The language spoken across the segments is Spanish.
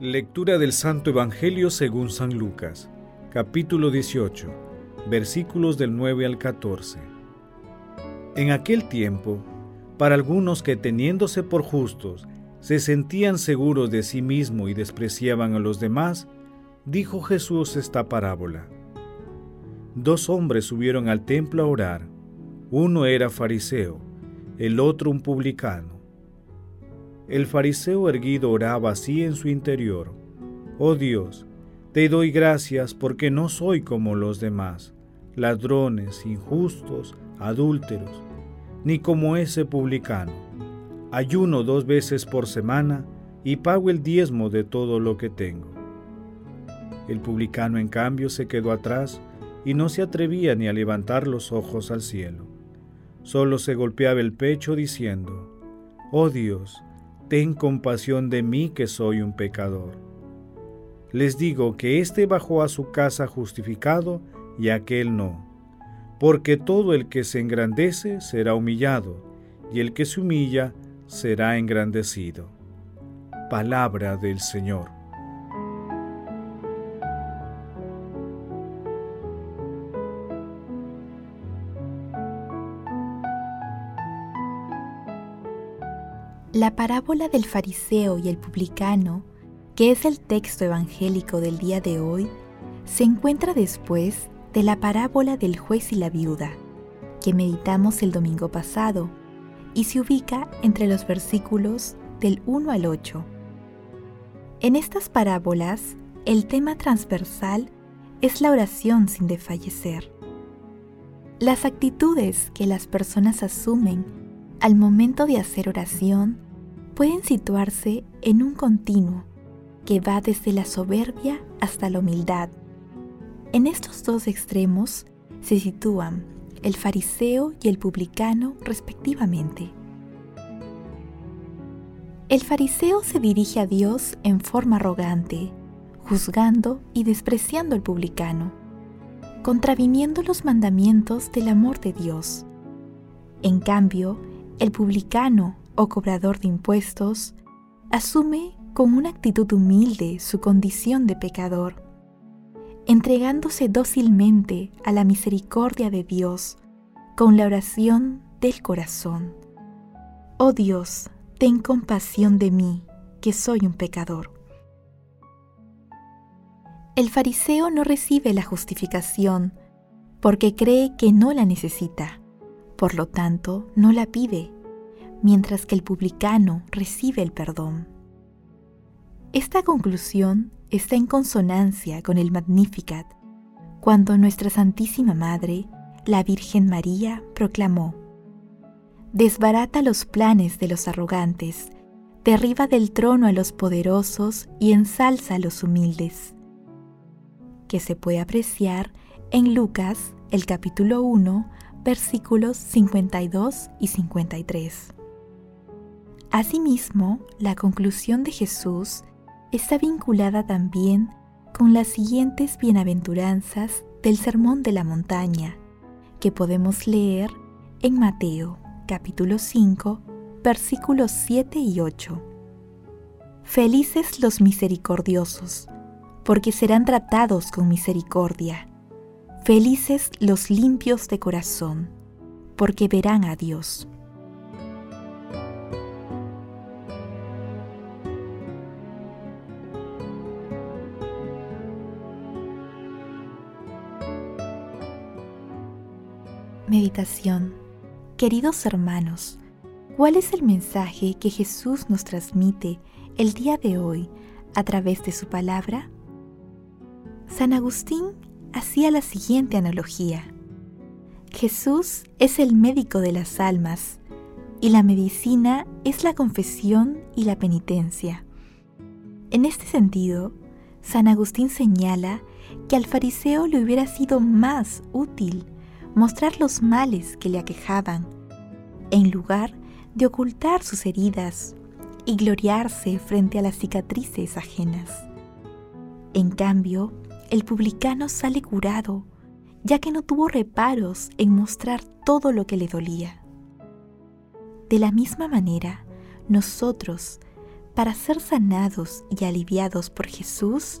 Lectura del Santo Evangelio según San Lucas, capítulo 18, versículos del 9 al 14. En aquel tiempo, para algunos que teniéndose por justos, se sentían seguros de sí mismo y despreciaban a los demás, dijo Jesús esta parábola. Dos hombres subieron al templo a orar. Uno era fariseo, el otro un publicano. El fariseo erguido oraba así en su interior. Oh Dios, te doy gracias porque no soy como los demás, ladrones, injustos, adúlteros, ni como ese publicano. Ayuno dos veces por semana y pago el diezmo de todo lo que tengo. El publicano en cambio se quedó atrás y no se atrevía ni a levantar los ojos al cielo. Solo se golpeaba el pecho diciendo, Oh Dios, ten compasión de mí que soy un pecador. Les digo que éste bajó a su casa justificado y aquel no, porque todo el que se engrandece será humillado, y el que se humilla será engrandecido. Palabra del Señor. La parábola del fariseo y el publicano, que es el texto evangélico del día de hoy, se encuentra después de la parábola del juez y la viuda, que meditamos el domingo pasado, y se ubica entre los versículos del 1 al 8. En estas parábolas, el tema transversal es la oración sin desfallecer. Las actitudes que las personas asumen al momento de hacer oración pueden situarse en un continuo que va desde la soberbia hasta la humildad. En estos dos extremos se sitúan el fariseo y el publicano respectivamente. El fariseo se dirige a Dios en forma arrogante, juzgando y despreciando al publicano, contraviniendo los mandamientos del amor de Dios. En cambio, el publicano o cobrador de impuestos asume con una actitud humilde su condición de pecador, entregándose dócilmente a la misericordia de Dios con la oración del corazón. Oh Dios, ten compasión de mí, que soy un pecador. El fariseo no recibe la justificación porque cree que no la necesita por lo tanto no la pide, mientras que el publicano recibe el perdón. Esta conclusión está en consonancia con el Magnificat, cuando nuestra Santísima Madre, la Virgen María, proclamó, Desbarata los planes de los arrogantes, derriba del trono a los poderosos y ensalza a los humildes, que se puede apreciar en Lucas, el capítulo 1, versículos 52 y 53. Asimismo, la conclusión de Jesús está vinculada también con las siguientes bienaventuranzas del Sermón de la Montaña, que podemos leer en Mateo capítulo 5, versículos 7 y 8. Felices los misericordiosos, porque serán tratados con misericordia. Felices los limpios de corazón, porque verán a Dios. Meditación Queridos hermanos, ¿cuál es el mensaje que Jesús nos transmite el día de hoy a través de su palabra? San Agustín hacía la siguiente analogía. Jesús es el médico de las almas y la medicina es la confesión y la penitencia. En este sentido, San Agustín señala que al fariseo le hubiera sido más útil mostrar los males que le aquejaban, en lugar de ocultar sus heridas y gloriarse frente a las cicatrices ajenas. En cambio, el publicano sale curado, ya que no tuvo reparos en mostrar todo lo que le dolía. De la misma manera, nosotros, para ser sanados y aliviados por Jesús,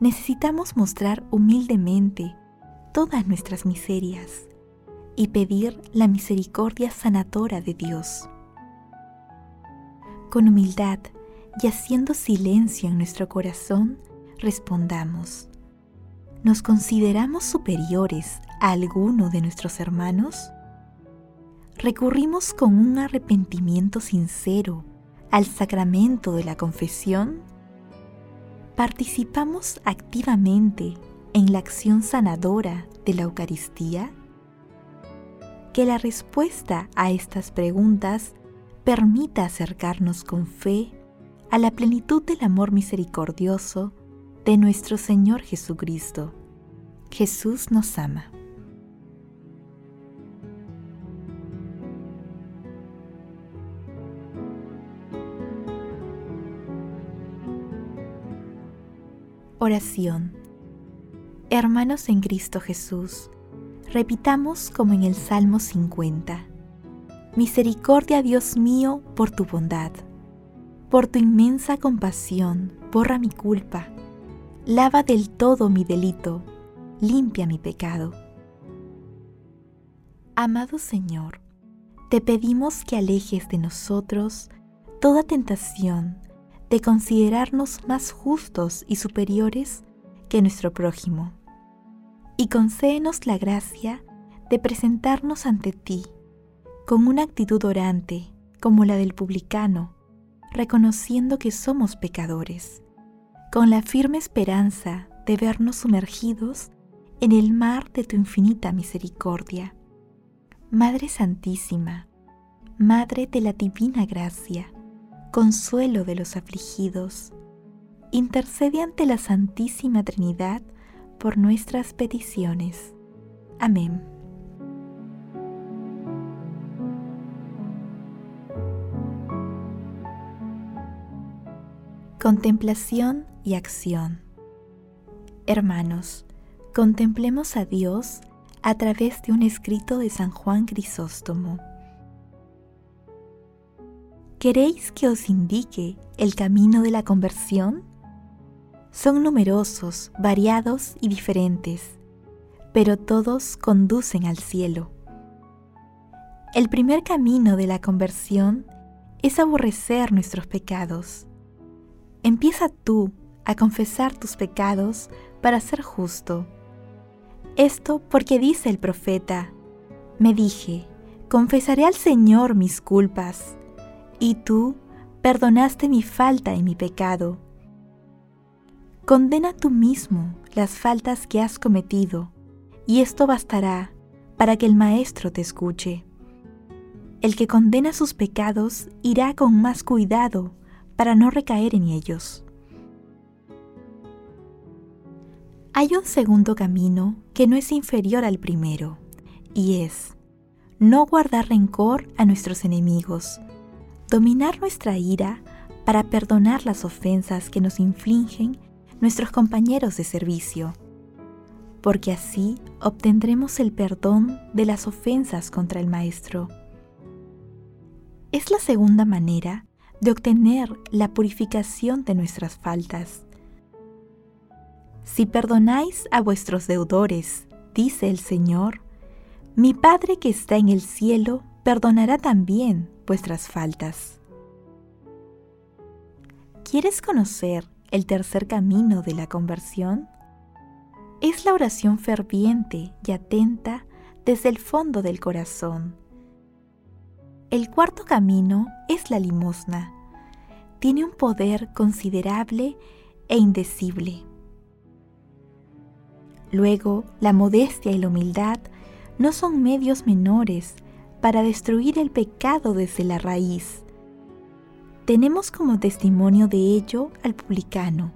necesitamos mostrar humildemente todas nuestras miserias y pedir la misericordia sanadora de Dios. Con humildad y haciendo silencio en nuestro corazón, respondamos, ¿nos consideramos superiores a alguno de nuestros hermanos? ¿Recurrimos con un arrepentimiento sincero al sacramento de la confesión? ¿Participamos activamente en la acción sanadora de la Eucaristía? Que la respuesta a estas preguntas permita acercarnos con fe a la plenitud del amor misericordioso de nuestro Señor Jesucristo. Jesús nos ama. Oración Hermanos en Cristo Jesús, repitamos como en el Salmo 50. Misericordia, Dios mío, por tu bondad. Por tu inmensa compasión, borra mi culpa. Lava del todo mi delito, limpia mi pecado. Amado Señor, te pedimos que alejes de nosotros toda tentación de considerarnos más justos y superiores que nuestro prójimo y concédenos la gracia de presentarnos ante ti con una actitud orante como la del publicano, reconociendo que somos pecadores, con la firme esperanza de vernos sumergidos en el mar de tu infinita misericordia. Madre Santísima, Madre de la Divina Gracia, consuelo de los afligidos, intercede ante la Santísima Trinidad por nuestras peticiones. Amén. Contemplación y acción. Hermanos, contemplemos a Dios a través de un escrito de San Juan Crisóstomo. ¿Queréis que os indique el camino de la conversión? Son numerosos, variados y diferentes, pero todos conducen al cielo. El primer camino de la conversión es aborrecer nuestros pecados. Empieza tú a confesar tus pecados para ser justo. Esto porque dice el profeta, me dije, confesaré al Señor mis culpas, y tú perdonaste mi falta y mi pecado Condena tú mismo las faltas que has cometido, y esto bastará para que el Maestro te escuche. El que condena sus pecados irá con más cuidado para no recaer en ellos. Hay un segundo camino que no es inferior al primero, y es no guardar rencor a nuestros enemigos, dominar nuestra ira para perdonar las ofensas que nos infligen nuestros compañeros de servicio, porque así obtendremos el perdón de las ofensas contra el Maestro. Es la segunda manera de obtener la purificación de nuestras faltas. Si perdonáis a vuestros deudores, dice el Señor, mi Padre que está en el cielo perdonará también vuestras faltas. ¿Quieres conocer el tercer camino de la conversión? Es la oración ferviente y atenta desde el fondo del corazón. El cuarto camino es la limosna. Tiene un poder considerable e indecible. Luego, la modestia y la humildad no son medios menores para destruir el pecado desde la raíz. Tenemos como testimonio de ello al publicano,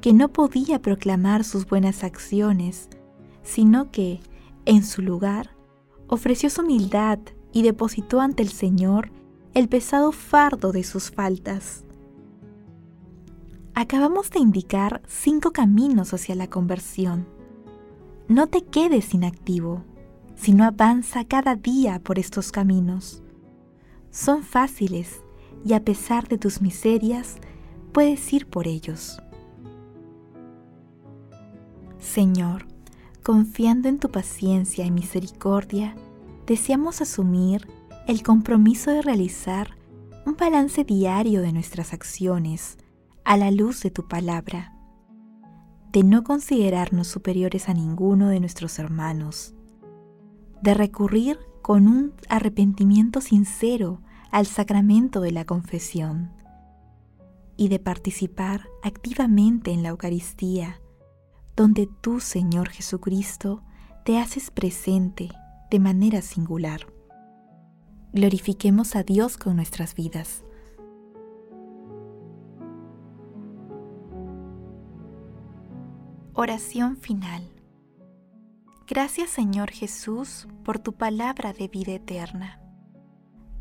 que no podía proclamar sus buenas acciones, sino que, en su lugar, ofreció su humildad y depositó ante el Señor el pesado fardo de sus faltas. Acabamos de indicar cinco caminos hacia la conversión no te quedes inactivo, sino avanza cada día por estos caminos. Son fáciles y a pesar de tus miserias, puedes ir por ellos. Señor, confiando en tu paciencia y misericordia, deseamos asumir el compromiso de realizar un balance diario de nuestras acciones a la luz de tu palabra de no considerarnos superiores a ninguno de nuestros hermanos, de recurrir con un arrepentimiento sincero al sacramento de la confesión y de participar activamente en la Eucaristía, donde tú, Señor Jesucristo, te haces presente de manera singular. Glorifiquemos a Dios con nuestras vidas. Oración final. Gracias Señor Jesús por tu palabra de vida eterna.